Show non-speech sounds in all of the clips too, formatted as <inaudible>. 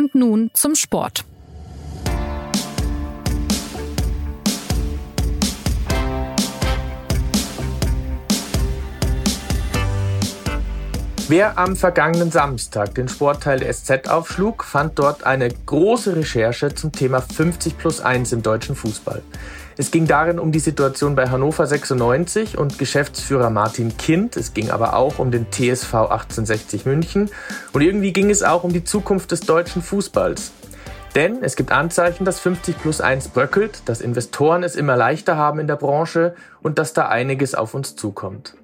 Und nun zum Sport. Wer am vergangenen Samstag den Sportteil der SZ aufschlug, fand dort eine große Recherche zum Thema 50 plus 1 im deutschen Fußball. Es ging darin um die Situation bei Hannover 96 und Geschäftsführer Martin Kind. Es ging aber auch um den TSV 1860 München. Und irgendwie ging es auch um die Zukunft des deutschen Fußballs. Denn es gibt Anzeichen, dass 50 plus 1 bröckelt, dass Investoren es immer leichter haben in der Branche und dass da einiges auf uns zukommt.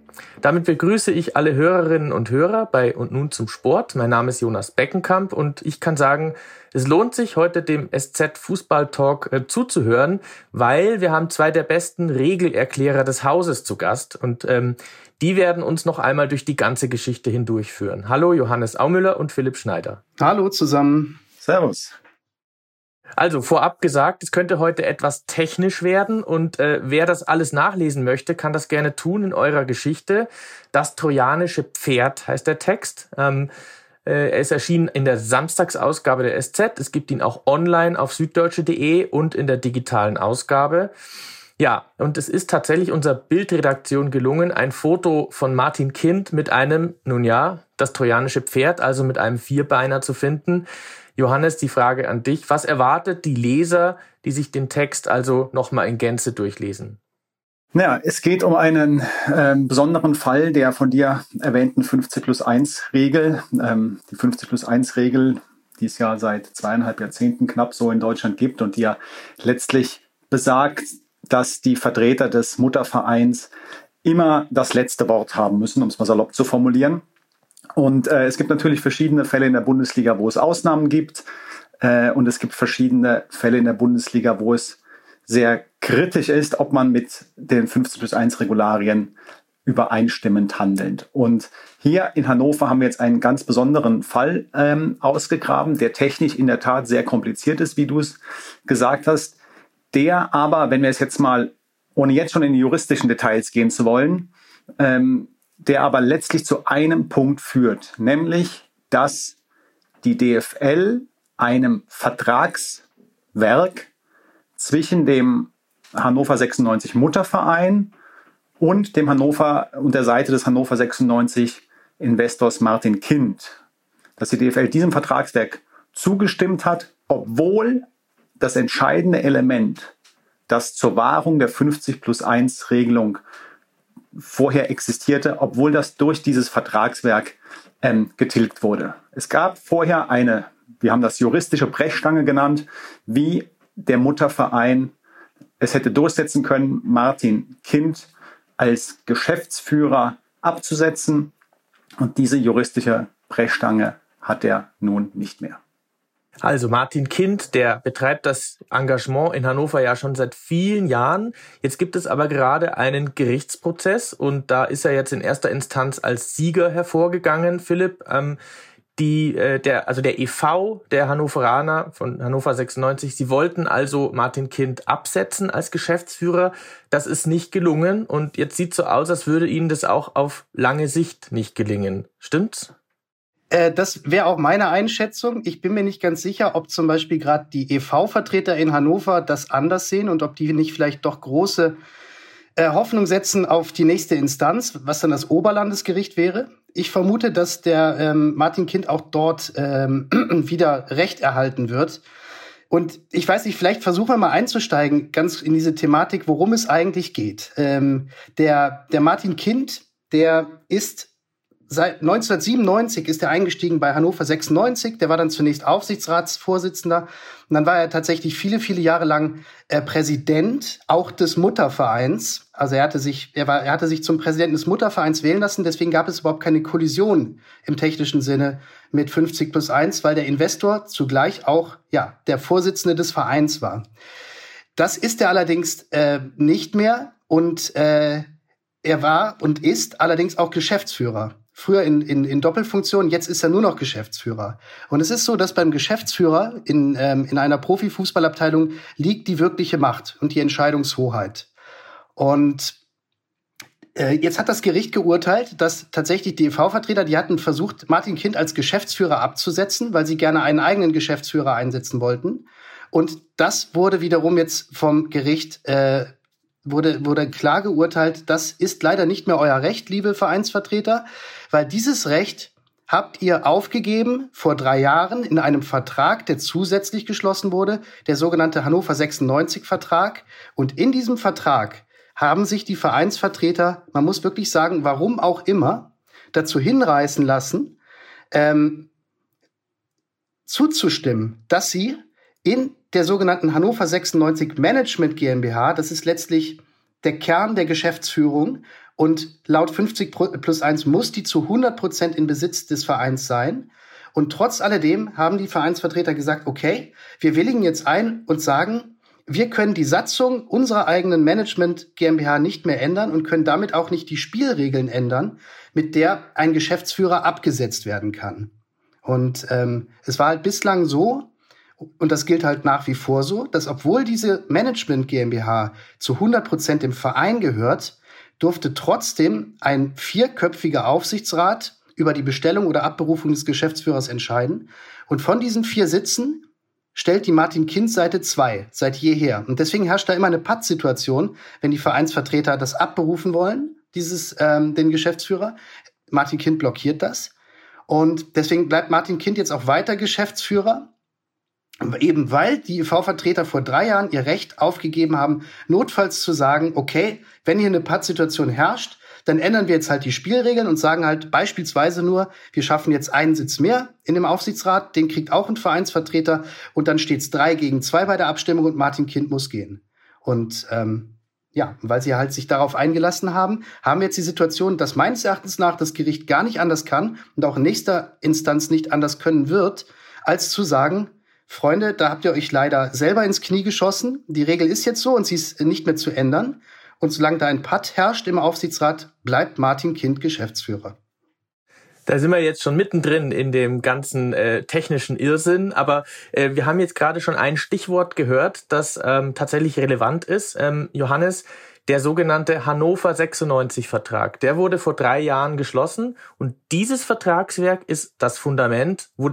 Damit begrüße ich alle Hörerinnen und Hörer bei Und nun zum Sport. Mein Name ist Jonas Beckenkamp und ich kann sagen, es lohnt sich heute dem SZ Fußball Talk äh, zuzuhören, weil wir haben zwei der besten Regelerklärer des Hauses zu Gast und ähm, die werden uns noch einmal durch die ganze Geschichte hindurchführen. Hallo Johannes Aumüller und Philipp Schneider. Hallo zusammen. Servus. Also vorab gesagt, es könnte heute etwas technisch werden und äh, wer das alles nachlesen möchte, kann das gerne tun in eurer Geschichte. Das trojanische Pferd heißt der Text. Ähm, äh, er ist erschienen in der Samstagsausgabe der SZ. Es gibt ihn auch online auf süddeutsche.de und in der digitalen Ausgabe. Ja, und es ist tatsächlich unserer Bildredaktion gelungen, ein Foto von Martin Kind mit einem, nun ja, das trojanische Pferd, also mit einem Vierbeiner zu finden. Johannes, die Frage an dich. Was erwartet die Leser, die sich den Text also nochmal in Gänze durchlesen? Ja, es geht um einen ähm, besonderen Fall der von dir erwähnten 50 plus 1 Regel. Ähm, die 50 plus 1 Regel, die es ja seit zweieinhalb Jahrzehnten knapp so in Deutschland gibt und die ja letztlich besagt, dass die Vertreter des Muttervereins immer das letzte Wort haben müssen, um es mal salopp zu formulieren. Und äh, es gibt natürlich verschiedene Fälle in der Bundesliga, wo es Ausnahmen gibt. Äh, und es gibt verschiedene Fälle in der Bundesliga, wo es sehr kritisch ist, ob man mit den 50 plus 1 Regularien übereinstimmend handelt. Und hier in Hannover haben wir jetzt einen ganz besonderen Fall ähm, ausgegraben, der technisch in der Tat sehr kompliziert ist, wie du es gesagt hast. Der aber, wenn wir es jetzt mal, ohne jetzt schon in die juristischen Details gehen zu wollen, ähm, der aber letztlich zu einem Punkt führt, nämlich dass die DFL einem Vertragswerk zwischen dem Hannover 96 Mutterverein und dem Hannover und der Seite des Hannover 96 Investors Martin Kind, dass die DFL diesem Vertragswerk zugestimmt hat, obwohl das entscheidende Element, das zur Wahrung der 50 plus 1 Regelung vorher existierte, obwohl das durch dieses Vertragswerk ähm, getilgt wurde. Es gab vorher eine, wir haben das juristische Brechstange genannt, wie der Mutterverein es hätte durchsetzen können, Martin Kind als Geschäftsführer abzusetzen. Und diese juristische Brechstange hat er nun nicht mehr. Also Martin Kind, der betreibt das Engagement in Hannover ja schon seit vielen Jahren. Jetzt gibt es aber gerade einen Gerichtsprozess und da ist er jetzt in erster Instanz als Sieger hervorgegangen. Philipp, ähm, die, äh, der, also der EV der Hannoveraner von Hannover 96, sie wollten also Martin Kind absetzen als Geschäftsführer. Das ist nicht gelungen und jetzt sieht so aus, als würde ihnen das auch auf lange Sicht nicht gelingen. Stimmt's? Äh, das wäre auch meine Einschätzung. Ich bin mir nicht ganz sicher, ob zum Beispiel gerade die EV-Vertreter in Hannover das anders sehen und ob die nicht vielleicht doch große äh, Hoffnung setzen auf die nächste Instanz, was dann das Oberlandesgericht wäre. Ich vermute, dass der ähm, Martin Kind auch dort ähm, <clears throat> wieder Recht erhalten wird. Und ich weiß nicht, vielleicht versuchen wir mal einzusteigen, ganz in diese Thematik, worum es eigentlich geht. Ähm, der, der Martin Kind, der ist seit 1997 ist er eingestiegen bei Hannover 96. Der war dann zunächst Aufsichtsratsvorsitzender und dann war er tatsächlich viele, viele Jahre lang äh, Präsident auch des Muttervereins. Also er hatte sich, er war, er hatte sich zum Präsidenten des Muttervereins wählen lassen. Deswegen gab es überhaupt keine Kollision im technischen Sinne mit 50 plus 1, weil der Investor zugleich auch, ja, der Vorsitzende des Vereins war. Das ist er allerdings äh, nicht mehr und äh, er war und ist allerdings auch Geschäftsführer früher in, in, in Doppelfunktion, jetzt ist er nur noch Geschäftsführer. Und es ist so, dass beim Geschäftsführer in, ähm, in einer Profifußballabteilung liegt die wirkliche Macht und die Entscheidungshoheit. Und Äh, jetzt hat das Gericht geurteilt, dass tatsächlich die EV-Vertreter, die hatten versucht, Martin Kind als Geschäftsführer abzusetzen, weil sie gerne einen eigenen Geschäftsführer einsetzen wollten. Und das wurde wiederum jetzt vom Gericht äh, wurde, wurde klar geurteilt, das ist leider nicht mehr euer Recht, liebe Vereinsvertreter, weil dieses Recht habt ihr aufgegeben vor drei Jahren in einem Vertrag, der zusätzlich geschlossen wurde, der sogenannte Hannover 96 Vertrag. Und in diesem Vertrag haben sich die Vereinsvertreter, man muss wirklich sagen, warum auch immer, dazu hinreißen lassen, ähm, zuzustimmen, dass sie in der sogenannten Hannover 96 Management GmbH, das ist letztlich der Kern der Geschäftsführung und laut 50 plus 1 muss die zu 100 Prozent in Besitz des Vereins sein. Und trotz alledem haben die Vereinsvertreter gesagt, okay, wir willigen jetzt ein und sagen, wir können die Satzung unserer eigenen Management GmbH nicht mehr ändern und können damit auch nicht die Spielregeln ändern, mit der ein Geschäftsführer abgesetzt werden kann. Und ähm, es war halt bislang so, und das gilt halt nach wie vor so, dass obwohl diese Management GmbH zu 100 Prozent dem Verein gehört, durfte trotzdem ein vierköpfiger Aufsichtsrat über die Bestellung oder Abberufung des Geschäftsführers entscheiden. Und von diesen vier Sitzen stellt die Martin-Kind-Seite zwei seit jeher. Und deswegen herrscht da immer eine Pattsituation, wenn die Vereinsvertreter das abberufen wollen, dieses, ähm, den Geschäftsführer. Martin Kind blockiert das. Und deswegen bleibt Martin Kind jetzt auch weiter Geschäftsführer eben weil die EV-Vertreter vor drei Jahren ihr Recht aufgegeben haben, notfalls zu sagen, okay, wenn hier eine Pattsituation herrscht, dann ändern wir jetzt halt die Spielregeln und sagen halt beispielsweise nur, wir schaffen jetzt einen Sitz mehr in dem Aufsichtsrat, den kriegt auch ein Vereinsvertreter und dann steht es drei gegen zwei bei der Abstimmung und Martin Kind muss gehen. Und ähm, ja, weil sie halt sich darauf eingelassen haben, haben wir jetzt die Situation, dass meines Erachtens nach das Gericht gar nicht anders kann und auch in nächster Instanz nicht anders können wird, als zu sagen, Freunde, da habt ihr euch leider selber ins Knie geschossen. Die Regel ist jetzt so und sie ist nicht mehr zu ändern. Und solange da ein Patt herrscht im Aufsichtsrat, bleibt Martin Kind Geschäftsführer. Da sind wir jetzt schon mittendrin in dem ganzen äh, technischen Irrsinn, aber äh, wir haben jetzt gerade schon ein Stichwort gehört, das ähm, tatsächlich relevant ist. Ähm, Johannes, der sogenannte Hannover 96 Vertrag, der wurde vor drei Jahren geschlossen und dieses Vertragswerk ist das Fundament, wo,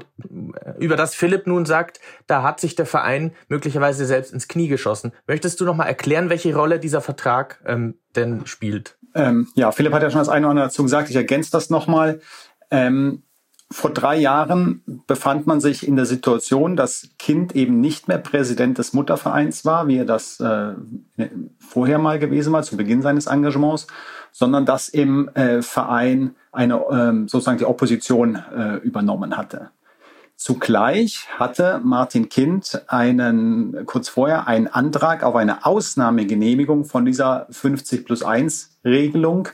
über das Philipp nun sagt, da hat sich der Verein möglicherweise selbst ins Knie geschossen. Möchtest du noch mal erklären, welche Rolle dieser Vertrag ähm, denn spielt? Ähm, ja, Philipp hat ja schon das eine oder andere dazu gesagt. Ich ergänze das nochmal. Ähm, vor drei Jahren befand man sich in der Situation, dass Kind eben nicht mehr Präsident des Muttervereins war, wie er das äh, vorher mal gewesen war, zu Beginn seines Engagements, sondern dass im äh, Verein eine äh, sozusagen die Opposition äh, übernommen hatte. Zugleich hatte Martin Kind einen, kurz vorher einen Antrag auf eine Ausnahmegenehmigung von dieser 50 plus 1 Regelung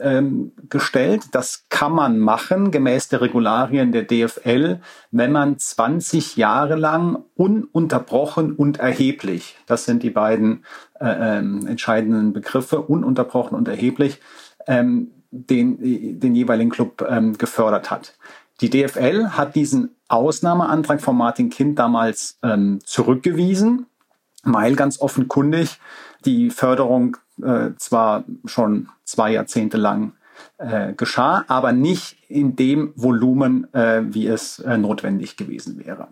ähm, gestellt. Das kann man machen gemäß der Regularien der DFL, wenn man 20 Jahre lang ununterbrochen und erheblich, das sind die beiden äh, ähm, entscheidenden Begriffe, ununterbrochen und erheblich, ähm, den, den jeweiligen Club ähm, gefördert hat. Die DFL hat diesen Ausnahmeantrag von Martin Kind damals ähm, zurückgewiesen, weil ganz offenkundig die Förderung äh, zwar schon zwei Jahrzehnte lang äh, geschah, aber nicht in dem Volumen, äh, wie es äh, notwendig gewesen wäre.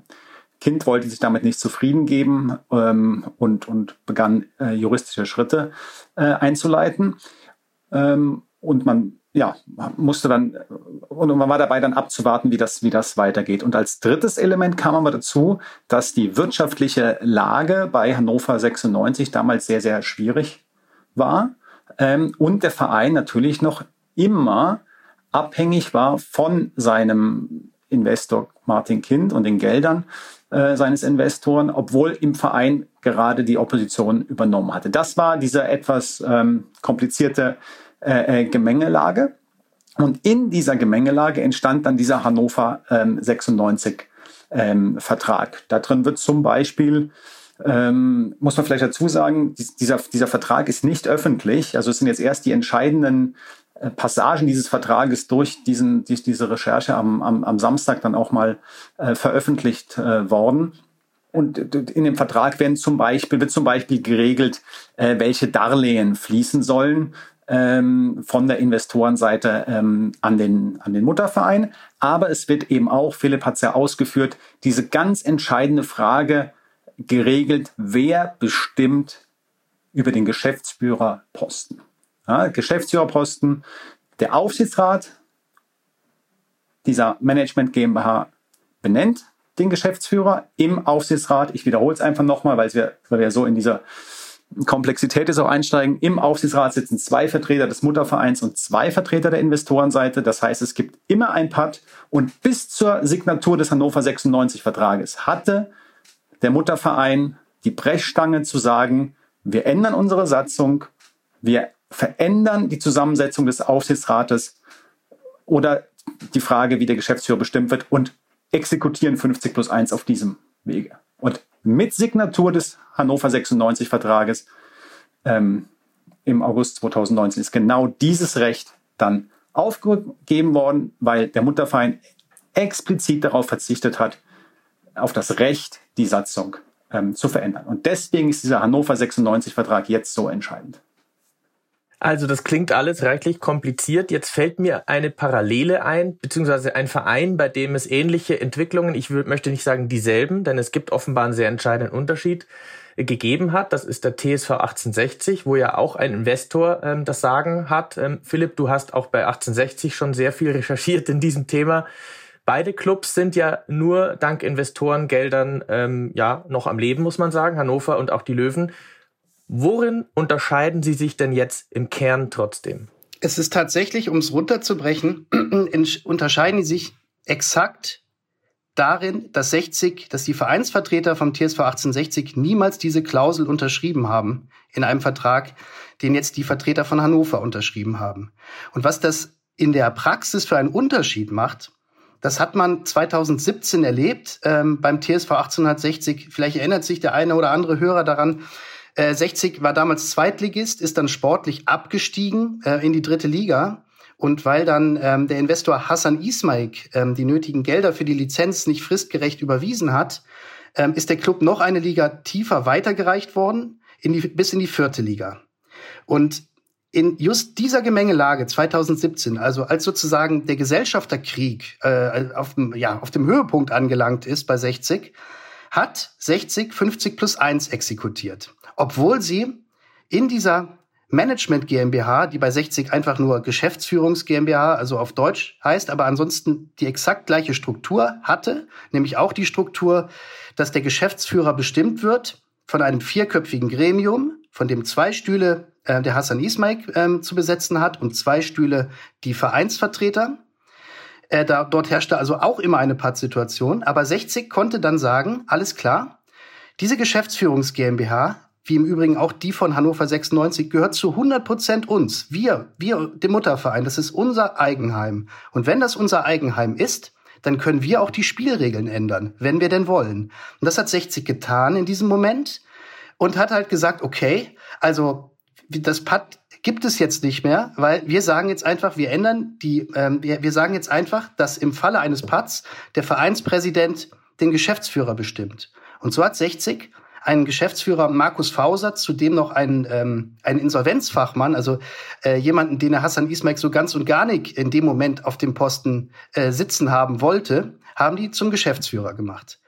Kind wollte sich damit nicht zufrieden geben ähm, und, und begann äh, juristische Schritte äh, einzuleiten. Ähm, und man ja, musste dann, und man war dabei dann abzuwarten, wie das, wie das weitergeht. Und als drittes Element kam aber dazu, dass die wirtschaftliche Lage bei Hannover 96 damals sehr, sehr schwierig war ähm, und der Verein natürlich noch immer abhängig war von seinem Investor Martin Kind und den Geldern äh, seines Investoren, obwohl im Verein gerade die Opposition übernommen hatte. Das war diese etwas ähm, komplizierte äh, äh, Gemengelage. Und in dieser Gemengelage entstand dann dieser Hannover ähm, 96 ähm, Vertrag. Da drin wird zum Beispiel ähm, muss man vielleicht dazu sagen, dieser, dieser Vertrag ist nicht öffentlich. Also es sind jetzt erst die entscheidenden äh, Passagen dieses Vertrages durch diesen, durch diese Recherche am, am, am Samstag dann auch mal äh, veröffentlicht äh, worden. Und in dem Vertrag werden zum Beispiel, wird zum Beispiel geregelt, äh, welche Darlehen fließen sollen ähm, von der Investorenseite ähm, an, den, an den Mutterverein. Aber es wird eben auch, Philipp hat es ja ausgeführt, diese ganz entscheidende Frage geregelt, wer bestimmt über den Geschäftsführerposten. Ja, Geschäftsführerposten, der Aufsichtsrat dieser Management GmbH benennt den Geschäftsführer im Aufsichtsrat. Ich wiederhole es einfach nochmal, weil wir, weil wir so in dieser Komplexität ist auch einsteigen. Im Aufsichtsrat sitzen zwei Vertreter des Muttervereins und zwei Vertreter der Investorenseite. Das heißt, es gibt immer ein Pad und bis zur Signatur des Hannover 96 Vertrages hatte der Mutterverein die Brechstange zu sagen, wir ändern unsere Satzung, wir verändern die Zusammensetzung des Aufsichtsrates oder die Frage, wie der Geschäftsführer bestimmt wird und exekutieren 50 plus 1 auf diesem Wege. Und mit Signatur des Hannover 96 Vertrages ähm, im August 2019 ist genau dieses Recht dann aufgegeben worden, weil der Mutterverein explizit darauf verzichtet hat, auf das Recht, die Satzung ähm, zu verändern. Und deswegen ist dieser Hannover 96 Vertrag jetzt so entscheidend. Also das klingt alles reichlich kompliziert. Jetzt fällt mir eine Parallele ein, beziehungsweise ein Verein, bei dem es ähnliche Entwicklungen, ich möchte nicht sagen dieselben, denn es gibt offenbar einen sehr entscheidenden Unterschied, äh, gegeben hat. Das ist der TSV 1860, wo ja auch ein Investor ähm, das Sagen hat. Ähm, Philipp, du hast auch bei 1860 schon sehr viel recherchiert in diesem Thema. Beide Clubs sind ja nur dank Investorengeldern ähm, ja noch am Leben, muss man sagen, Hannover und auch die Löwen. Worin unterscheiden sie sich denn jetzt im Kern trotzdem? Es ist tatsächlich, um es runterzubrechen, <clears throat> unterscheiden sie sich exakt darin, dass 60, dass die Vereinsvertreter vom TSV 1860 niemals diese Klausel unterschrieben haben in einem Vertrag, den jetzt die Vertreter von Hannover unterschrieben haben. Und was das in der Praxis für einen Unterschied macht, das hat man 2017 erlebt ähm, beim TSV 1860. Vielleicht erinnert sich der eine oder andere Hörer daran. 60 äh, war damals Zweitligist, ist dann sportlich abgestiegen äh, in die dritte Liga. Und weil dann ähm, der Investor Hassan Ismaik ähm, die nötigen Gelder für die Lizenz nicht fristgerecht überwiesen hat, ähm, ist der Club noch eine Liga tiefer weitergereicht worden, in die, bis in die vierte Liga. Und in just dieser Gemengelage 2017, also als sozusagen der Gesellschafterkrieg äh, auf, dem, ja, auf dem Höhepunkt angelangt ist bei 60, hat 60 50 plus 1 exekutiert obwohl sie in dieser Management GmbH, die bei 60 einfach nur Geschäftsführungs GmbH, also auf Deutsch heißt, aber ansonsten die exakt gleiche Struktur hatte, nämlich auch die Struktur, dass der Geschäftsführer bestimmt wird von einem vierköpfigen Gremium, von dem zwei Stühle äh, der Hassan Ismail äh, zu besetzen hat und zwei Stühle die Vereinsvertreter. Äh, da, dort herrschte also auch immer eine Pattsituation, aber 60 konnte dann sagen, alles klar, diese Geschäftsführungs GmbH wie im Übrigen auch die von Hannover 96, gehört zu 100 Prozent uns. Wir, wir, dem Mutterverein, das ist unser Eigenheim. Und wenn das unser Eigenheim ist, dann können wir auch die Spielregeln ändern, wenn wir denn wollen. Und das hat 60 getan in diesem Moment und hat halt gesagt, okay, also das Pad gibt es jetzt nicht mehr, weil wir sagen jetzt einfach, wir ändern die, ähm, wir, wir sagen jetzt einfach, dass im Falle eines Pads der Vereinspräsident den Geschäftsführer bestimmt. Und so hat 60 einen Geschäftsführer Markus Fauser, zudem noch einen, ähm, einen Insolvenzfachmann, also äh, jemanden, den der Hassan Ismail so ganz und gar nicht in dem Moment auf dem Posten äh, sitzen haben wollte, haben die zum Geschäftsführer gemacht.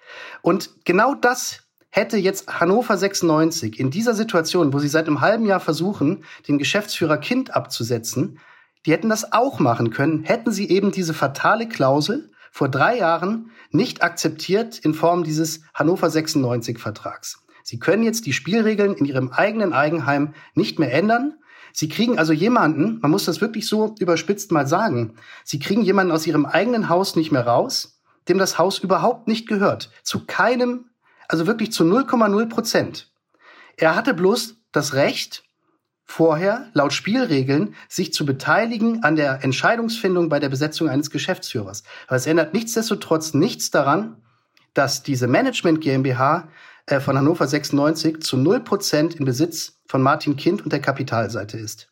Und genau das hätte jetzt Hannover 96 in dieser Situation, wo sie seit einem halben Jahr versuchen, den Geschäftsführer Kind abzusetzen, die hätten das auch machen können, hätten sie eben diese fatale Klausel vor drei Jahren nicht akzeptiert in Form dieses Hannover 96 Vertrags. Sie können jetzt die Spielregeln in Ihrem eigenen Eigenheim nicht mehr ändern. Sie kriegen also jemanden, man muss das wirklich so überspitzt mal sagen, Sie kriegen jemanden aus Ihrem eigenen Haus nicht mehr raus, dem das Haus überhaupt nicht gehört. Zu keinem, also wirklich zu 0,0 Prozent. Er hatte bloß das Recht, vorher, laut Spielregeln, sich zu beteiligen an der Entscheidungsfindung bei der Besetzung eines Geschäftsführers. Aber es ändert nichtsdestotrotz nichts daran, dass diese Management GmbH äh, von Hannover 96 zu 0% in Besitz von Martin Kind und der Kapitalseite ist.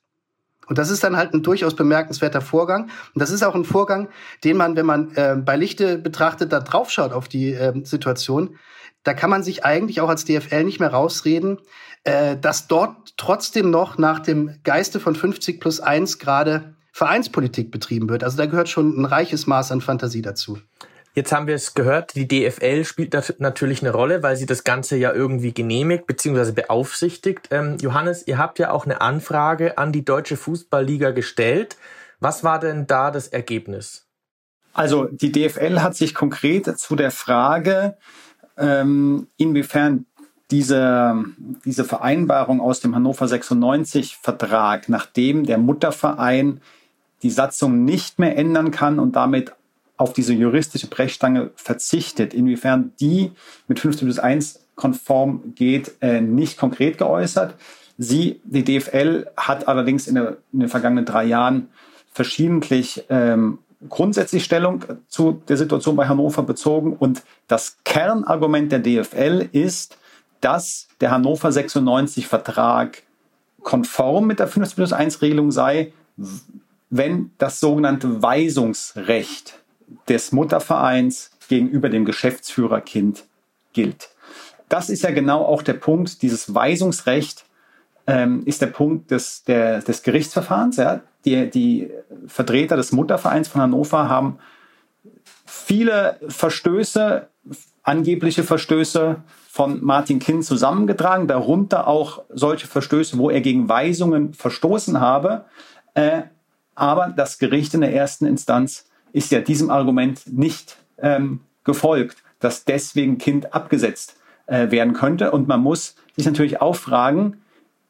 Und das ist dann halt ein durchaus bemerkenswerter Vorgang. Und das ist auch ein Vorgang, den man, wenn man äh, bei Lichte betrachtet, da draufschaut auf die äh, Situation, da kann man sich eigentlich auch als DFL nicht mehr rausreden, äh, dass dort trotzdem noch nach dem Geiste von 50 plus 1 gerade Vereinspolitik betrieben wird. Also da gehört schon ein reiches Maß an Fantasie dazu. Jetzt haben wir es gehört, die DFL spielt natürlich eine Rolle, weil sie das Ganze ja irgendwie genehmigt bzw. beaufsichtigt. Ähm, Johannes, ihr habt ja auch eine Anfrage an die Deutsche Fußballliga gestellt. Was war denn da das Ergebnis? Also die DFL hat sich konkret zu der Frage, ähm, inwiefern diese, diese Vereinbarung aus dem Hannover 96 Vertrag, nachdem der Mutterverein die Satzung nicht mehr ändern kann und damit auf diese juristische Brechstange verzichtet. Inwiefern die mit 15 plus 1 konform geht, äh, nicht konkret geäußert. Sie, die DFL, hat allerdings in, der, in den vergangenen drei Jahren verschiedentlich ähm, grundsätzlich Stellung zu der Situation bei Hannover bezogen. Und das Kernargument der DFL ist, dass der Hannover 96 Vertrag konform mit der 15 plus 1 Regelung sei, wenn das sogenannte Weisungsrecht des Muttervereins gegenüber dem Geschäftsführerkind gilt. Das ist ja genau auch der Punkt, dieses Weisungsrecht ähm, ist der Punkt des, der, des Gerichtsverfahrens. Ja. Die, die Vertreter des Muttervereins von Hannover haben viele Verstöße, angebliche Verstöße von Martin Kind zusammengetragen, darunter auch solche Verstöße, wo er gegen Weisungen verstoßen habe. Äh, aber das Gericht in der ersten Instanz ist ja diesem Argument nicht ähm, gefolgt, dass deswegen Kind abgesetzt äh, werden könnte. Und man muss sich natürlich auch fragen,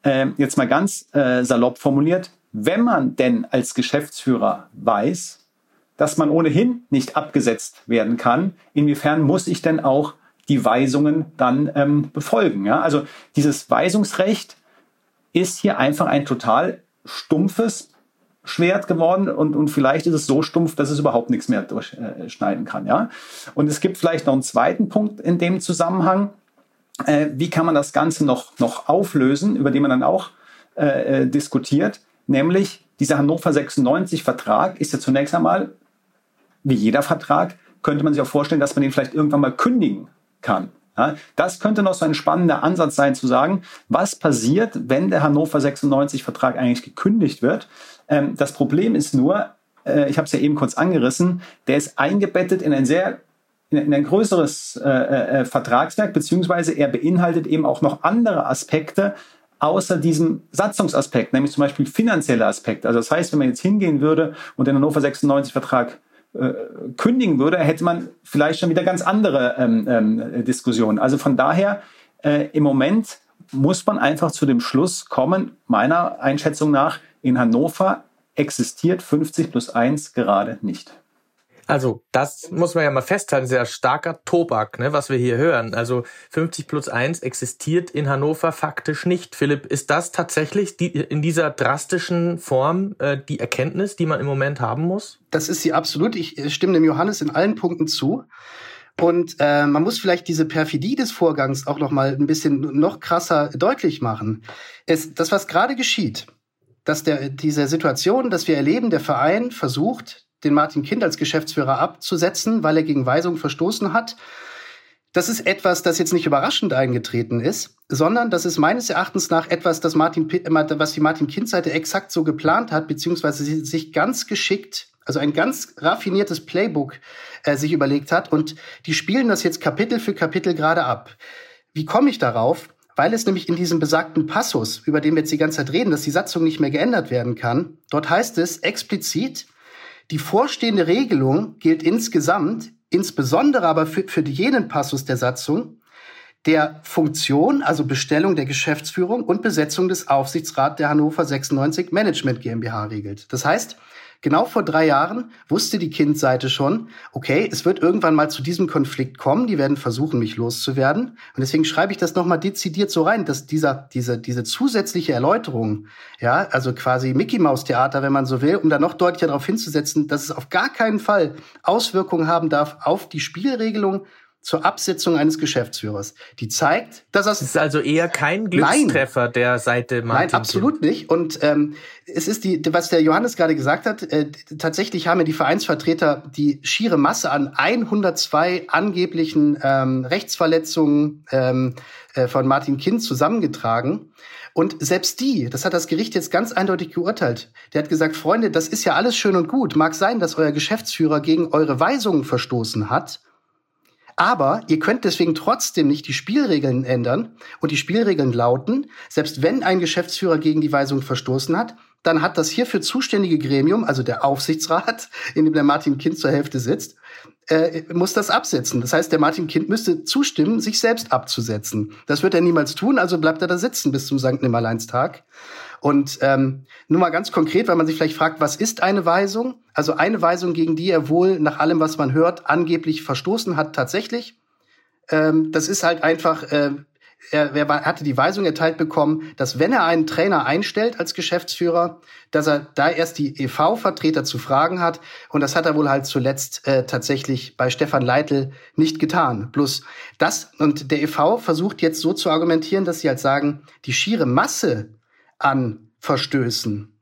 äh, jetzt mal ganz äh, salopp formuliert, wenn man denn als Geschäftsführer weiß, dass man ohnehin nicht abgesetzt werden kann, inwiefern muss ich denn auch die Weisungen dann ähm, befolgen? Ja? Also dieses Weisungsrecht ist hier einfach ein total stumpfes Schwert geworden und, und vielleicht ist es so stumpf, dass es überhaupt nichts mehr durchschneiden kann. Ja? Und es gibt vielleicht noch einen zweiten Punkt in dem Zusammenhang. Äh, wie kann man das Ganze noch, noch auflösen, über den man dann auch äh, äh diskutiert, nämlich dieser Hannover 96 Vertrag ist ja zunächst einmal, wie jeder Vertrag, könnte man sich auch vorstellen, dass man den vielleicht irgendwann mal kündigen kann. Ja, das könnte noch so ein spannender Ansatz sein zu sagen, was passiert, wenn der Hannover 96 Vertrag eigentlich gekündigt wird. Ähm, das Problem ist nur, äh, ich habe es ja eben kurz angerissen, der ist eingebettet in ein sehr in ein größeres äh, äh, Vertragswerk, beziehungsweise er beinhaltet eben auch noch andere Aspekte außer diesem Satzungsaspekt, nämlich zum Beispiel finanzielle Aspekte. Also das heißt, wenn man jetzt hingehen würde und den Hannover 96 Vertrag äh, kündigen würde, hätte man vielleicht schon wieder ganz andere ähm, ähm, Diskussionen. Also von daher, äh, im Moment muss man einfach zu dem Schluss kommen, meiner Einschätzung nach, in Hannover existiert 50 plus 1 gerade nicht. Also, das muss man ja mal festhalten, sehr starker Tobak, ne, was wir hier hören. Also 50 plus 1 existiert in Hannover faktisch nicht. Philipp, ist das tatsächlich die, in dieser drastischen Form äh, die Erkenntnis, die man im Moment haben muss? Das ist sie absolut. Ich stimme dem Johannes in allen Punkten zu. Und äh, man muss vielleicht diese Perfidie des Vorgangs auch noch mal ein bisschen noch krasser deutlich machen. Es, das, was gerade geschieht, dass der, diese Situation, dass wir erleben, der Verein versucht, den Martin Kind als Geschäftsführer abzusetzen, weil er gegen Weisungen verstoßen hat. Das ist etwas, das jetzt nicht überraschend eingetreten ist, sondern das ist meines Erachtens nach etwas, das Martin, was die Martin Kind-Seite exakt so geplant hat, beziehungsweise sich ganz geschickt, also ein ganz raffiniertes Playbook äh, sich überlegt hat. Und die spielen das jetzt Kapitel für Kapitel gerade ab. Wie komme ich darauf? Weil es nämlich in diesem besagten Passus, über den wir jetzt die ganze Zeit reden, dass die Satzung nicht mehr geändert werden kann, dort heißt es explizit, die vorstehende Regelung gilt insgesamt, insbesondere aber für, für jenen Passus der Satzung, der Funktion, also Bestellung der Geschäftsführung und Besetzung des Aufsichtsrats der Hannover 96 Management GmbH regelt. Das heißt, Genau vor drei Jahren wusste die Kindseite schon, okay, es wird irgendwann mal zu diesem Konflikt kommen, die werden versuchen, mich loszuwerden. Und deswegen schreibe ich das nochmal dezidiert so rein, dass dieser, diese, diese zusätzliche Erläuterung, ja, also quasi Mickey Maus Theater, wenn man so will, um da noch deutlicher darauf hinzusetzen, dass es auf gar keinen Fall Auswirkungen haben darf auf die Spielregelung zur Absetzung eines Geschäftsführers. Die zeigt, dass das. Es ist also eher kein Glückstreffer nein, der Seite Martin. Nein, absolut nicht. Und ähm, es ist die, was der Johannes gerade gesagt hat, äh, tatsächlich haben ja die Vereinsvertreter die schiere Masse an 102 angeblichen ähm, Rechtsverletzungen ähm, äh, von Martin Kind zusammengetragen. Und selbst die, das hat das Gericht jetzt ganz eindeutig geurteilt, der hat gesagt, Freunde, das ist ja alles schön und gut. Mag sein, dass euer Geschäftsführer gegen eure Weisungen verstoßen hat. Aber ihr könnt deswegen trotzdem nicht die Spielregeln ändern. Und die Spielregeln lauten, selbst wenn ein Geschäftsführer gegen die Weisung verstoßen hat, dann hat das hierfür zuständige Gremium, also der Aufsichtsrat, <laughs> in dem der Martin Kind zur Hälfte sitzt, äh, muss das absetzen. Das heißt, der Martin Kind müsste zustimmen, sich selbst abzusetzen. Das wird er niemals tun, also bleibt er da sitzen bis zum St. Nimmerleinstag. Und ähm, nur mal ganz konkret, weil man sich vielleicht fragt, was ist eine Weisung? Also eine Weisung, gegen die er wohl nach allem, was man hört, angeblich verstoßen hat, tatsächlich. Ähm, das ist halt einfach, äh, er, er hatte die Weisung erteilt bekommen, dass wenn er einen Trainer einstellt als Geschäftsführer, dass er da erst die EV-Vertreter zu fragen hat. Und das hat er wohl halt zuletzt äh, tatsächlich bei Stefan Leitl nicht getan. Plus das, und der EV versucht jetzt so zu argumentieren, dass sie halt sagen, die schiere Masse an Verstößen,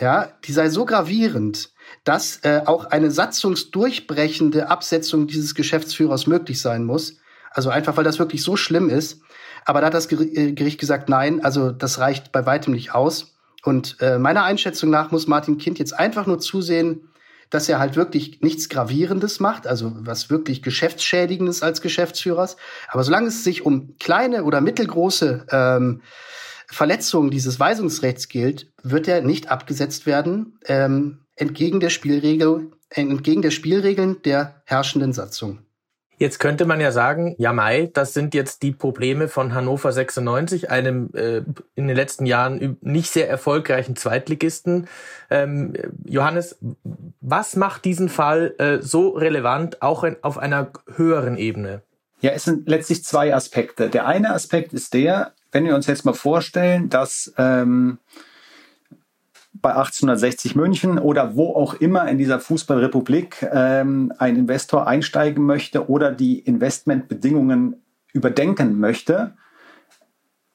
ja, die sei so gravierend, dass äh, auch eine satzungsdurchbrechende Absetzung dieses Geschäftsführers möglich sein muss. Also einfach, weil das wirklich so schlimm ist. Aber da hat das äh, Gericht gesagt, nein, also das reicht bei weitem nicht aus. Und äh, meiner Einschätzung nach muss Martin Kind jetzt einfach nur zusehen, dass er halt wirklich nichts Gravierendes macht, also was wirklich Geschäftsschädigendes als Geschäftsführers. Aber solange es sich um kleine oder mittelgroße ähm, Verletzungen dieses Weisungsrechts gilt, wird er nicht abgesetzt werden, ähm, entgegen der Spielregel, entgegen der Spielregeln der herrschenden Satzung. Jetzt könnte man ja sagen, ja Mai, das sind jetzt die Probleme von Hannover 96, einem äh, in den letzten Jahren nicht sehr erfolgreichen Zweitligisten. Ähm, Johannes, was macht diesen Fall äh, so relevant, auch in, auf einer höheren Ebene? Ja, es sind letztlich zwei Aspekte. Der eine Aspekt ist der, wenn wir uns jetzt mal vorstellen, dass ähm, bei 1860 München oder wo auch immer in dieser Fußballrepublik ähm, ein Investor einsteigen möchte oder die Investmentbedingungen überdenken möchte,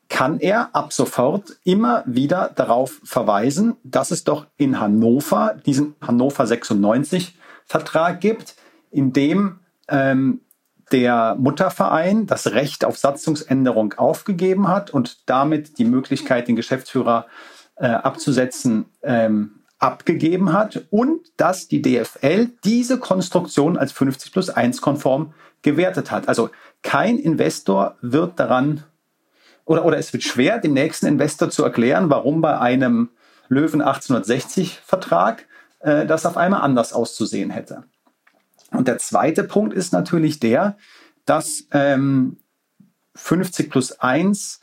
kann er ab sofort immer wieder darauf verweisen, dass es doch in Hannover diesen Hannover 96 Vertrag gibt, in dem ähm, der Mutterverein das Recht auf Satzungsänderung aufgegeben hat und damit die Möglichkeit, den Geschäftsführer äh, abzusetzen, ähm, abgegeben hat und dass die DFL diese Konstruktion als 50 plus 1 konform gewertet hat. Also kein Investor wird daran oder, oder es wird schwer, dem nächsten Investor zu erklären, warum bei einem Löwen 1860 Vertrag äh, das auf einmal anders auszusehen hätte. Und der zweite Punkt ist natürlich der, dass ähm, 50 plus 1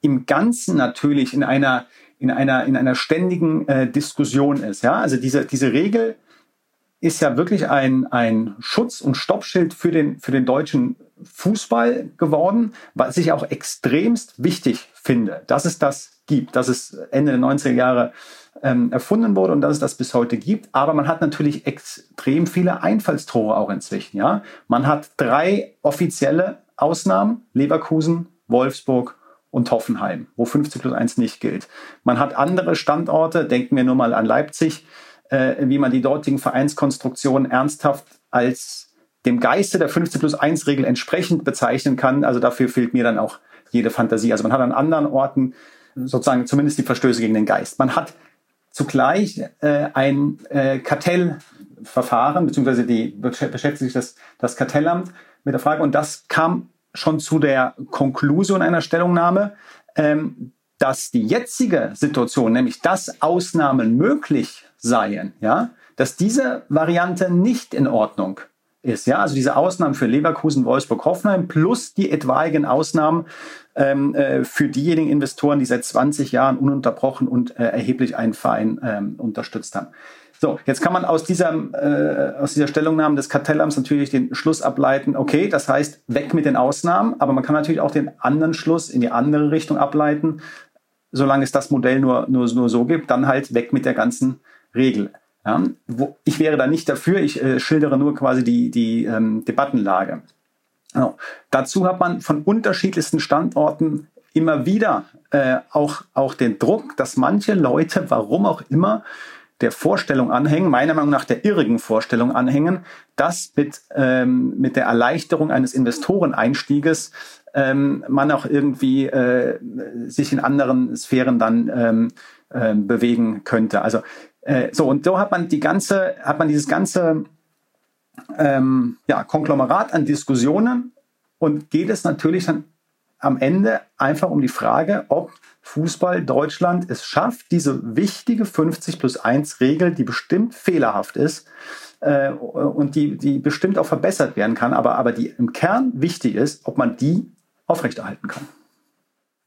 im Ganzen natürlich in einer in einer, in einer ständigen äh, Diskussion ist. Ja? Also diese, diese Regel ist ja wirklich ein, ein Schutz- und Stoppschild für den, für den deutschen Fußball geworden, was ich auch extremst wichtig finde, dass es das gibt, dass es Ende der 90er Jahre ähm, erfunden wurde und dass es das bis heute gibt. Aber man hat natürlich extrem viele Einfallstore auch inzwischen. Ja? Man hat drei offizielle Ausnahmen, Leverkusen, Wolfsburg und Hoffenheim, wo 50 plus 1 nicht gilt. Man hat andere Standorte, denken wir nur mal an Leipzig, äh, wie man die dortigen Vereinskonstruktionen ernsthaft als dem Geiste der 50 plus 1 Regel entsprechend bezeichnen kann. Also dafür fehlt mir dann auch jede Fantasie. Also man hat an anderen Orten sozusagen zumindest die Verstöße gegen den Geist. Man hat zugleich äh, ein äh, Kartellverfahren, beziehungsweise die beschäftigt sich das, das Kartellamt mit der Frage, und das kam schon zu der Konklusion einer Stellungnahme, ähm, dass die jetzige Situation, nämlich dass Ausnahmen möglich seien, ja, dass diese Variante nicht in Ordnung ist. Ja, also diese Ausnahmen für Leverkusen, Wolfsburg, Hoffenheim plus die etwaigen Ausnahmen ähm, äh, für diejenigen Investoren, die seit 20 Jahren ununterbrochen und äh, erheblich einen Verein ähm, unterstützt haben. So, jetzt kann man aus dieser, äh, aus dieser Stellungnahme des Kartellamts natürlich den Schluss ableiten, okay, das heißt, weg mit den Ausnahmen, aber man kann natürlich auch den anderen Schluss in die andere Richtung ableiten, solange es das Modell nur, nur, nur so gibt, dann halt weg mit der ganzen Regel. Ja, wo, ich wäre da nicht dafür, ich äh, schildere nur quasi die, die ähm, Debattenlage. Genau. Dazu hat man von unterschiedlichsten Standorten immer wieder äh, auch, auch den Druck, dass manche Leute, warum auch immer, der Vorstellung anhängen, meiner Meinung nach der irrigen Vorstellung anhängen, dass mit, ähm, mit der Erleichterung eines Investoreneinstieges ähm, man auch irgendwie äh, sich in anderen Sphären dann ähm, äh, bewegen könnte. Also äh, so und so hat man die ganze, hat man dieses ganze ähm, ja, Konglomerat an Diskussionen und geht es natürlich dann am Ende einfach um die Frage, ob Fußball Deutschland es schafft, diese wichtige 50 plus 1 Regel, die bestimmt fehlerhaft ist äh, und die, die bestimmt auch verbessert werden kann, aber, aber die im Kern wichtig ist, ob man die aufrechterhalten kann.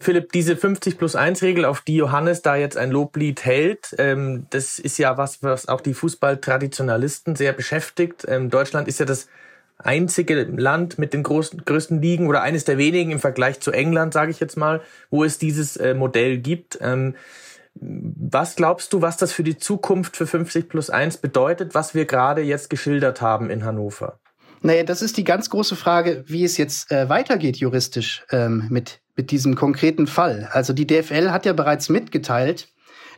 Philipp, diese 50 plus 1 Regel, auf die Johannes da jetzt ein Loblied hält, ähm, das ist ja was, was auch die Fußballtraditionalisten sehr beschäftigt. Ähm, Deutschland ist ja das einzige Land mit den großen, größten Ligen oder eines der wenigen im Vergleich zu England, sage ich jetzt mal, wo es dieses äh, Modell gibt. Ähm, was glaubst du, was das für die Zukunft für 50 plus 1 bedeutet, was wir gerade jetzt geschildert haben in Hannover? Naja, das ist die ganz große Frage, wie es jetzt äh, weitergeht juristisch ähm, mit, mit diesem konkreten Fall. Also die DFL hat ja bereits mitgeteilt,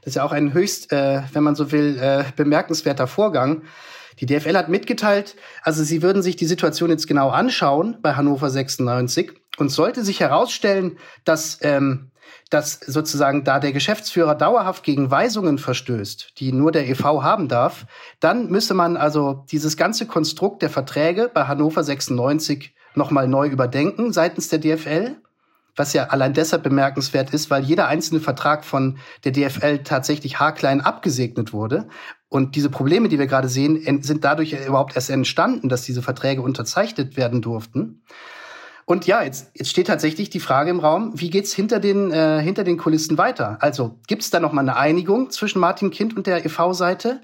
das ist ja auch ein höchst, äh, wenn man so will, äh, bemerkenswerter Vorgang, die DFL hat mitgeteilt, also sie würden sich die Situation jetzt genau anschauen bei Hannover 96 und sollte sich herausstellen, dass ähm, dass sozusagen da der Geschäftsführer dauerhaft gegen Weisungen verstößt, die nur der EV haben darf, dann müsste man also dieses ganze Konstrukt der Verträge bei Hannover 96 nochmal neu überdenken seitens der DFL was ja allein deshalb bemerkenswert ist, weil jeder einzelne Vertrag von der DFL tatsächlich haarklein abgesegnet wurde. Und diese Probleme, die wir gerade sehen, sind dadurch überhaupt erst entstanden, dass diese Verträge unterzeichnet werden durften. Und ja, jetzt, jetzt steht tatsächlich die Frage im Raum, wie geht's hinter den, äh, hinter den Kulissen weiter? Also gibt's da noch mal eine Einigung zwischen Martin Kind und der EV-Seite?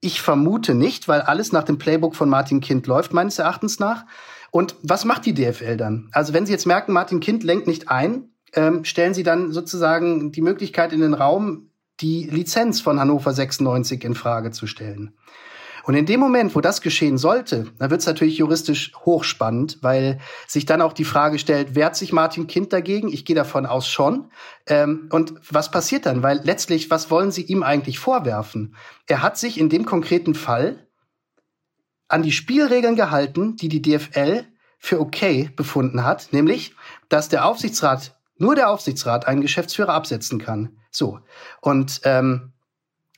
Ich vermute nicht, weil alles nach dem Playbook von Martin Kind läuft, meines Erachtens nach. Und was macht die DFL dann? Also wenn Sie jetzt merken, Martin Kind lenkt nicht ein, ähm, stellen Sie dann sozusagen die Möglichkeit in den Raum, die Lizenz von Hannover 96 in Frage zu stellen. Und in dem Moment, wo das geschehen sollte, da wird es natürlich juristisch hochspannend, weil sich dann auch die Frage stellt, wehrt sich Martin Kind dagegen? Ich gehe davon aus schon. Ähm, und was passiert dann? Weil letztlich, was wollen Sie ihm eigentlich vorwerfen? Er hat sich in dem konkreten Fall an die Spielregeln gehalten, die die DFL für okay befunden hat, nämlich, dass der Aufsichtsrat, nur der Aufsichtsrat einen Geschäftsführer absetzen kann. So. Und ähm,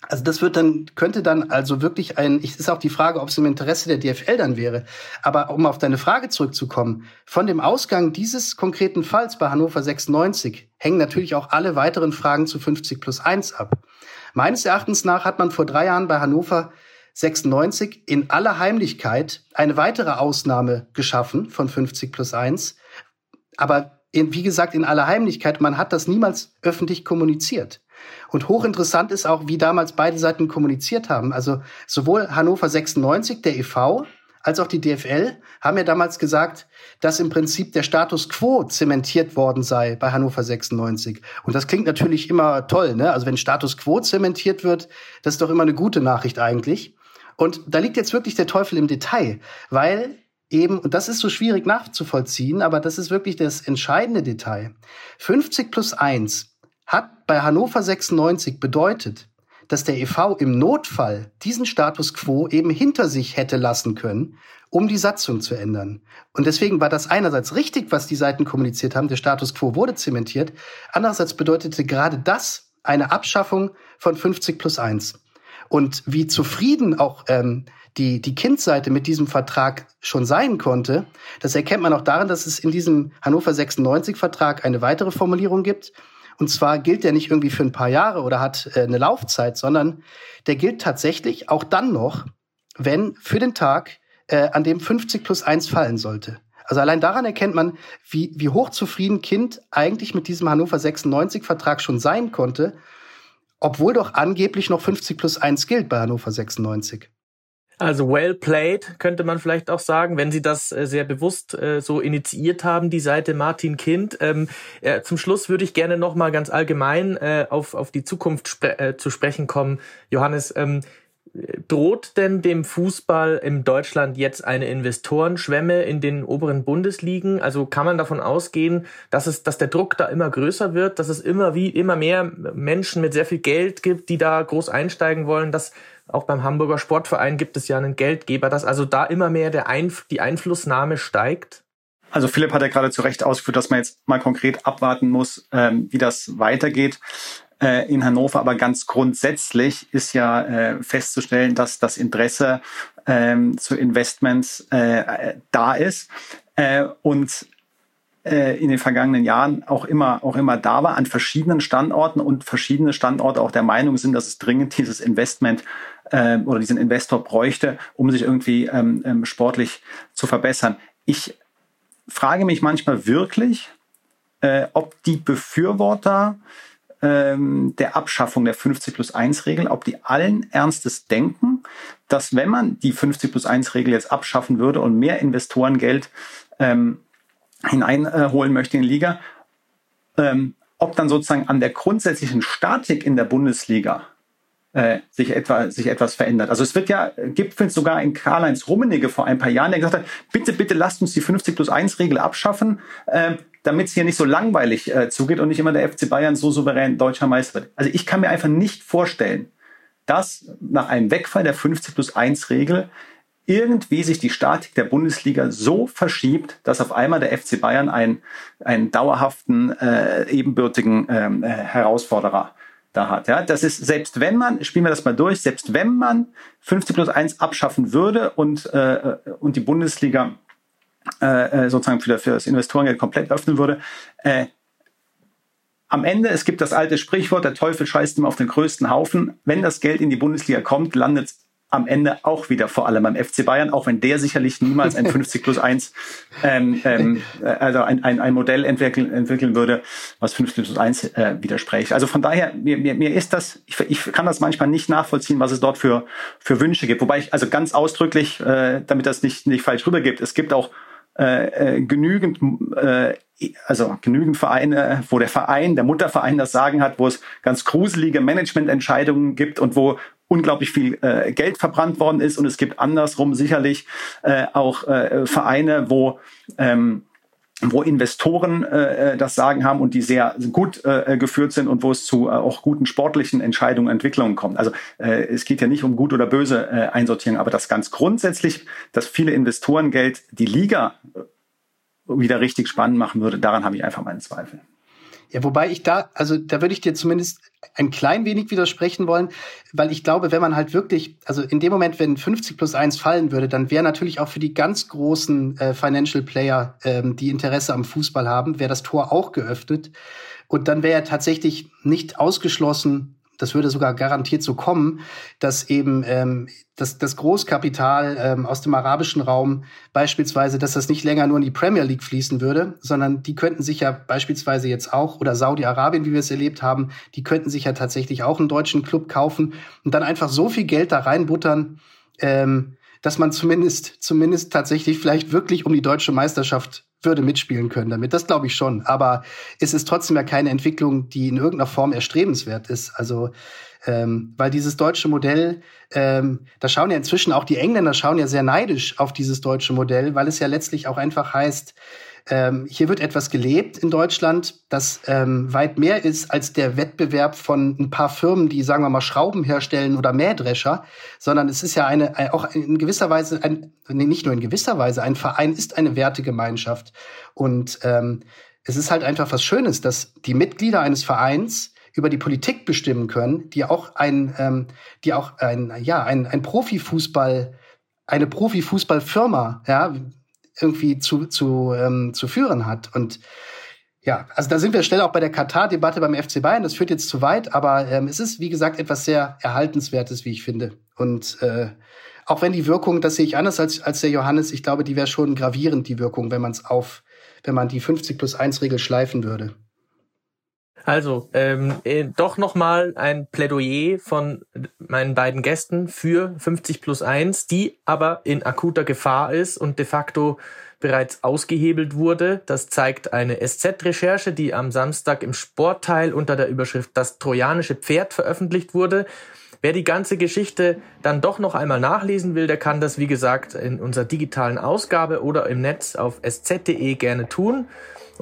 also das wird dann, könnte dann also wirklich ein, ich ist auch die Frage, ob es im Interesse der DFL dann wäre. Aber um auf deine Frage zurückzukommen, von dem Ausgang dieses konkreten Falls bei Hannover 96 hängen natürlich auch alle weiteren Fragen zu 50 plus 1 ab. Meines Erachtens nach hat man vor drei Jahren bei Hannover 96 in aller Heimlichkeit eine weitere Ausnahme geschaffen von 50 plus 1. Aber in, wie gesagt, in aller Heimlichkeit, man hat das niemals öffentlich kommuniziert. Und hochinteressant ist auch, wie damals beide Seiten kommuniziert haben. Also sowohl Hannover 96, der EV, als auch die DFL haben ja damals gesagt, dass im Prinzip der Status quo zementiert worden sei bei Hannover 96. Und das klingt natürlich immer toll, ne? Also wenn Status quo zementiert wird, das ist doch immer eine gute Nachricht eigentlich. Und da liegt jetzt wirklich der Teufel im Detail, weil eben, und das ist so schwierig nachzuvollziehen, aber das ist wirklich das entscheidende Detail. 50 plus 1 hat bei Hannover 96 bedeutet, dass der EV im Notfall diesen Status quo eben hinter sich hätte lassen können, um die Satzung zu ändern. Und deswegen war das einerseits richtig, was die Seiten kommuniziert haben, der Status quo wurde zementiert, andererseits bedeutete gerade das eine Abschaffung von 50 plus 1. Und wie zufrieden auch ähm, die, die Kindseite mit diesem Vertrag schon sein konnte, das erkennt man auch darin, dass es in diesem Hannover 96 Vertrag eine weitere Formulierung gibt. Und zwar gilt der nicht irgendwie für ein paar Jahre oder hat äh, eine Laufzeit, sondern der gilt tatsächlich auch dann noch, wenn für den Tag, äh, an dem 50 plus 1 fallen sollte. Also allein daran erkennt man, wie, wie hochzufrieden Kind eigentlich mit diesem Hannover 96 Vertrag schon sein konnte obwohl doch angeblich noch 50 plus 1 gilt bei Hannover 96. Also well played, könnte man vielleicht auch sagen, wenn Sie das äh, sehr bewusst äh, so initiiert haben, die Seite Martin Kind. Ähm, äh, zum Schluss würde ich gerne noch mal ganz allgemein äh, auf, auf die Zukunft spre zu sprechen kommen. Johannes, ähm, droht denn dem Fußball in Deutschland jetzt eine Investorenschwemme in den oberen Bundesligen? Also kann man davon ausgehen, dass es, dass der Druck da immer größer wird, dass es immer wie immer mehr Menschen mit sehr viel Geld gibt, die da groß einsteigen wollen, dass auch beim Hamburger Sportverein gibt es ja einen Geldgeber, dass also da immer mehr der Einf die Einflussnahme steigt? Also Philipp hat ja gerade zu Recht ausgeführt, dass man jetzt mal konkret abwarten muss, ähm, wie das weitergeht äh, in Hannover. Aber ganz grundsätzlich ist ja äh, festzustellen, dass das Interesse ähm, zu Investments äh, da ist äh, und äh, in den vergangenen Jahren auch immer, auch immer da war an verschiedenen Standorten und verschiedene Standorte auch der Meinung sind, dass es dringend dieses Investment äh, oder diesen Investor bräuchte, um sich irgendwie ähm, ähm, sportlich zu verbessern. Ich frage mich manchmal wirklich, äh, ob die Befürworter ähm, der Abschaffung der 50 plus 1 Regel, ob die allen Ernstes denken, dass wenn man die 50 plus 1 Regel jetzt abschaffen würde und mehr Investorengeld ähm, hineinholen möchte in die Liga, ähm, ob dann sozusagen an der grundsätzlichen Statik in der Bundesliga äh, sich, etwa, sich etwas verändert. Also es wird ja, gibt es sogar in Karl-Heinz Rummenigge vor ein paar Jahren, der gesagt hat, bitte, bitte lasst uns die 50 plus 1 Regel abschaffen. Äh, damit es hier nicht so langweilig äh, zugeht und nicht immer der FC Bayern so souverän deutscher Meister wird. Also ich kann mir einfach nicht vorstellen, dass nach einem Wegfall der 50 plus 1 Regel irgendwie sich die Statik der Bundesliga so verschiebt, dass auf einmal der FC Bayern einen, einen dauerhaften, äh, ebenbürtigen ähm, äh, Herausforderer da hat. Ja, das ist, selbst wenn man, spielen wir das mal durch, selbst wenn man 50 plus 1 abschaffen würde und, äh, und die Bundesliga äh, äh, sozusagen für, für das Investorengeld komplett öffnen würde. Äh, am Ende, es gibt das alte Sprichwort, der Teufel scheißt ihm auf den größten Haufen. Wenn das Geld in die Bundesliga kommt, landet es am Ende auch wieder vor allem beim FC Bayern, auch wenn der sicherlich niemals ein <laughs> 50 plus 1, ähm, ähm, äh, also ein, ein, ein Modell entwickeln, entwickeln würde, was 50 plus 1 äh, widerspräche. Also von daher, mir, mir, mir ist das, ich, ich kann das manchmal nicht nachvollziehen, was es dort für, für Wünsche gibt. Wobei ich also ganz ausdrücklich, äh, damit das nicht, nicht falsch rübergibt, es gibt auch äh, äh, genügend, äh, also genügend Vereine, wo der Verein, der Mutterverein das Sagen hat, wo es ganz gruselige Managemententscheidungen gibt und wo unglaublich viel äh, Geld verbrannt worden ist. Und es gibt andersrum sicherlich äh, auch äh, Vereine, wo ähm, wo Investoren äh, äh, das Sagen haben und die sehr gut äh, geführt sind und wo es zu äh, auch guten sportlichen Entscheidungen, Entwicklungen kommt. Also äh, es geht ja nicht um gut oder böse äh, einsortieren, aber das ganz grundsätzlich, dass viele Investorengeld die Liga äh, wieder richtig spannend machen würde, daran habe ich einfach meinen Zweifel. Ja, wobei ich da, also da würde ich dir zumindest ein klein wenig widersprechen wollen, weil ich glaube, wenn man halt wirklich, also in dem Moment, wenn 50 plus 1 fallen würde, dann wäre natürlich auch für die ganz großen äh, Financial Player, ähm, die Interesse am Fußball haben, wäre das Tor auch geöffnet. Und dann wäre tatsächlich nicht ausgeschlossen, das würde sogar garantiert so kommen, dass eben ähm, das, das Großkapital ähm, aus dem arabischen Raum beispielsweise, dass das nicht länger nur in die Premier League fließen würde, sondern die könnten sich ja beispielsweise jetzt auch, oder Saudi-Arabien, wie wir es erlebt haben, die könnten sich ja tatsächlich auch einen deutschen Club kaufen und dann einfach so viel Geld da reinbuttern, ähm, dass man zumindest, zumindest tatsächlich vielleicht wirklich um die deutsche Meisterschaft würde mitspielen können damit. Das glaube ich schon. Aber es ist trotzdem ja keine Entwicklung, die in irgendeiner Form erstrebenswert ist. Also, ähm, weil dieses deutsche Modell, ähm, da schauen ja inzwischen auch die Engländer schauen ja sehr neidisch auf dieses deutsche Modell, weil es ja letztlich auch einfach heißt, ähm, hier wird etwas gelebt in Deutschland, das ähm, weit mehr ist als der Wettbewerb von ein paar Firmen, die, sagen wir mal, Schrauben herstellen oder Mähdrescher, sondern es ist ja eine, äh, auch in gewisser Weise, ein, nee, nicht nur in gewisser Weise, ein Verein ist eine Wertegemeinschaft. Und ähm, es ist halt einfach was Schönes, dass die Mitglieder eines Vereins über die Politik bestimmen können, die auch ein, ähm, die auch ein, ja, ein, ein Profifußball, eine Profifußballfirma, ja, irgendwie zu, zu, ähm, zu führen hat. Und ja, also da sind wir schnell auch bei der Katar-Debatte beim FC Bayern. Das führt jetzt zu weit, aber ähm, es ist, wie gesagt, etwas sehr Erhaltenswertes, wie ich finde. Und äh, auch wenn die Wirkung, das sehe ich anders als, als der Johannes, ich glaube, die wäre schon gravierend, die Wirkung, wenn man es auf, wenn man die 50 plus 1 Regel schleifen würde. Also, ähm, äh, doch nochmal ein Plädoyer von meinen beiden Gästen für 50 plus 1, die aber in akuter Gefahr ist und de facto bereits ausgehebelt wurde. Das zeigt eine SZ-Recherche, die am Samstag im Sportteil unter der Überschrift Das trojanische Pferd veröffentlicht wurde. Wer die ganze Geschichte dann doch noch einmal nachlesen will, der kann das, wie gesagt, in unserer digitalen Ausgabe oder im Netz auf sz.de gerne tun.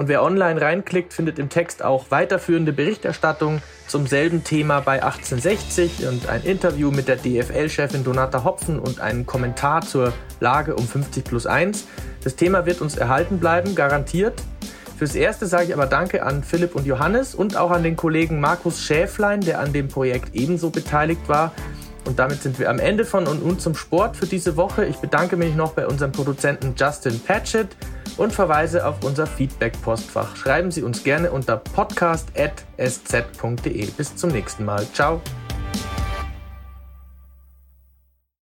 Und wer online reinklickt, findet im Text auch weiterführende Berichterstattung zum selben Thema bei 1860 und ein Interview mit der DFL-Chefin Donata Hopfen und einen Kommentar zur Lage um 50 plus 1. Das Thema wird uns erhalten bleiben, garantiert. Fürs Erste sage ich aber Danke an Philipp und Johannes und auch an den Kollegen Markus Schäflein, der an dem Projekt ebenso beteiligt war. Und damit sind wir am Ende von und nun zum Sport für diese Woche. Ich bedanke mich noch bei unserem Produzenten Justin Patchett und verweise auf unser Feedback-Postfach. Schreiben Sie uns gerne unter podcast.sz.de. Bis zum nächsten Mal. Ciao.